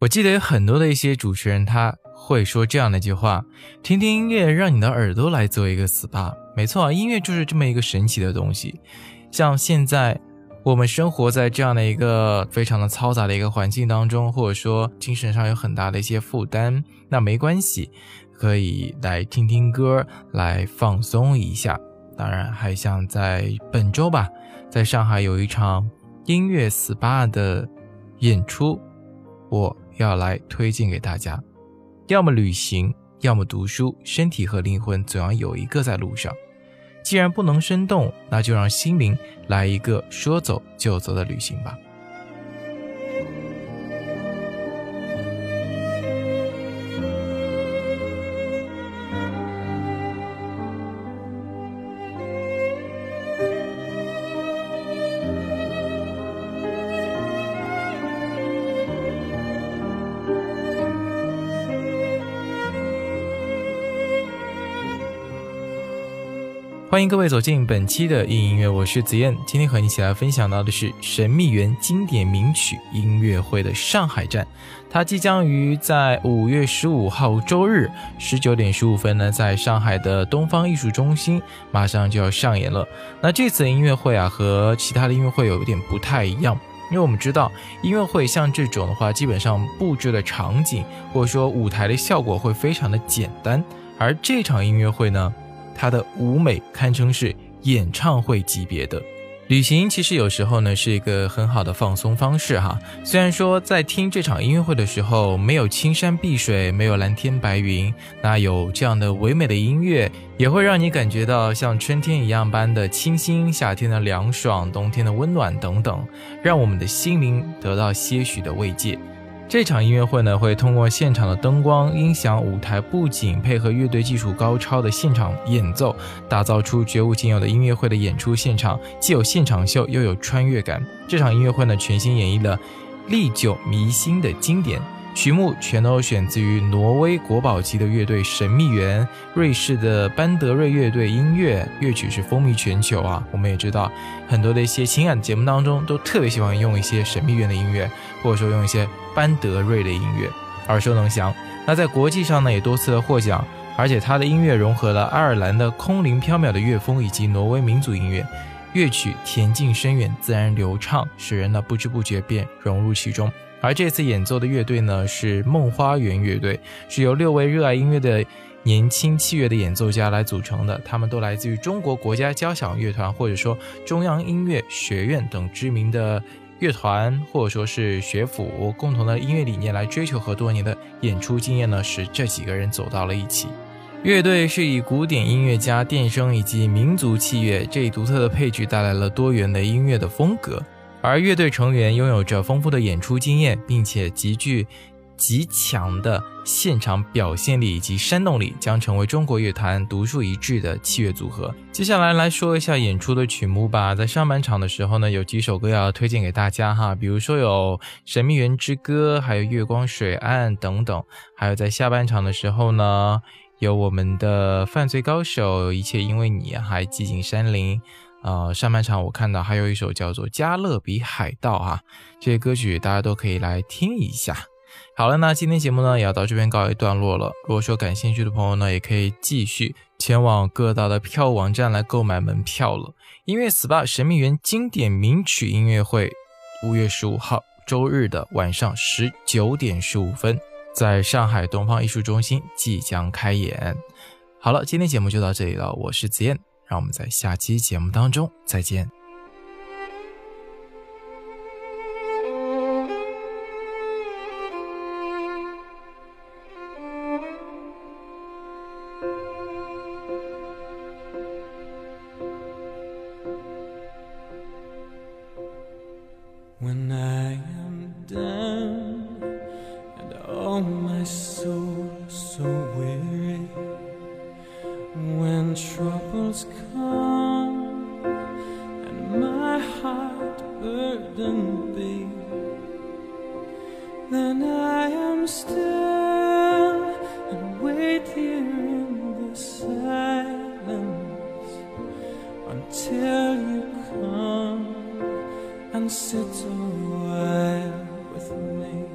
我记得有很多的一些主持人，他会说这样的一句话：听听音乐，让你的耳朵来做一个 SPA。没错，音乐就是这么一个神奇的东西。像现在我们生活在这样的一个非常的嘈杂的一个环境当中，或者说精神上有很大的一些负担，那没关系，可以来听听歌来放松一下。当然，还像在本周吧，在上海有一场音乐 SPA 的演出，我。要来推荐给大家，要么旅行，要么读书，身体和灵魂总要有一个在路上。既然不能生动，那就让心灵来一个说走就走的旅行吧。欢迎各位走进本期的硬音乐，我是子燕。今天和你一起来分享到的是神秘园经典名曲音乐会的上海站，它即将于在五月十五号周日十九点十五分呢，在上海的东方艺术中心马上就要上演了。那这次音乐会啊，和其他的音乐会有一点不太一样，因为我们知道音乐会像这种的话，基本上布置的场景或者说舞台的效果会非常的简单，而这场音乐会呢。它的舞美堪称是演唱会级别的。旅行其实有时候呢是一个很好的放松方式哈。虽然说在听这场音乐会的时候没有青山碧水，没有蓝天白云，那有这样的唯美的音乐，也会让你感觉到像春天一样般的清新，夏天的凉爽，冬天的温暖等等，让我们的心灵得到些许的慰藉。这场音乐会呢，会通过现场的灯光、音响、舞台布景，配合乐队技术高超的现场演奏，打造出绝无仅有的音乐会的演出现场，既有现场秀，又有穿越感。这场音乐会呢，全新演绎了历久弥新的经典。曲目全都选自于挪威国宝级的乐队神秘园，瑞士的班德瑞乐队音乐乐曲是风靡全球啊。我们也知道，很多的一些情感节目当中都特别喜欢用一些神秘园的音乐，或者说用一些班德瑞的音乐，耳熟能详。那在国际上呢，也多次的获奖，而且他的音乐融合了爱尔兰的空灵飘渺的乐风以及挪威民族音乐，乐曲恬静深远，自然流畅，使人呢不知不觉便融入其中。而这次演奏的乐队呢，是梦花园乐队，是由六位热爱音乐的年轻器乐的演奏家来组成的。他们都来自于中国国家交响乐团，或者说中央音乐学院等知名的乐团，或者说是学府，共同的音乐理念来追求和多年的演出经验呢，使这几个人走到了一起。乐队是以古典音乐家、电声以及民族器乐这一独特的配置，带来了多元的音乐的风格。而乐队成员拥有着丰富的演出经验，并且极具极强的现场表现力以及煽动力，将成为中国乐坛独树一帜的器乐组合。接下来来说一下演出的曲目吧。在上半场的时候呢，有几首歌要推荐给大家哈，比如说有《神秘园之歌》，还有《月光水岸》等等。还有在下半场的时候呢，有我们的《犯罪高手》，一切因为你，还寂静山林。呃，上半场我看到还有一首叫做《加勒比海盗》啊，这些歌曲大家都可以来听一下。好了，那今天节目呢也要到这边告一段落了。如果说感兴趣的朋友呢，也可以继续前往各大的票网站来购买门票了。音乐 SPA 神秘园经典名曲音乐会，五月十五号周日的晚上十九点十五分，在上海东方艺术中心即将开演。好了，今天节目就到这里了，我是子燕。让我们在下期节目当中再见。troubles come and my heart burdened be, then I am still and wait here in the silence until you come and sit a while with me.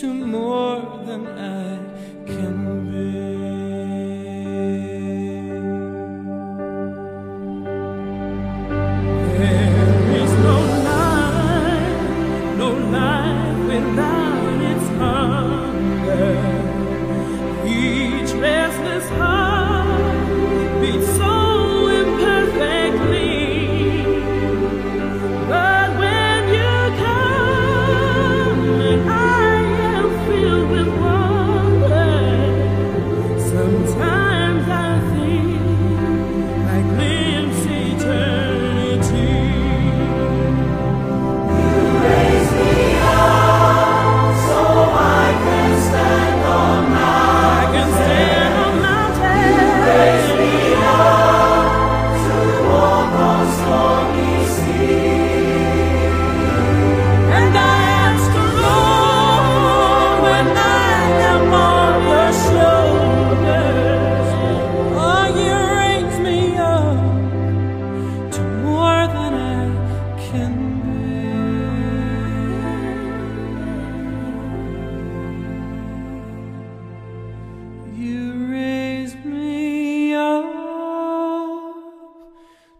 To more than I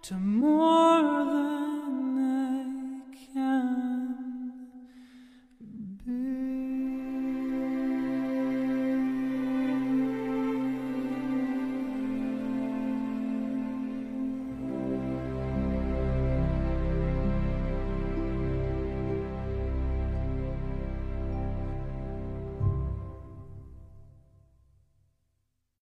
怎么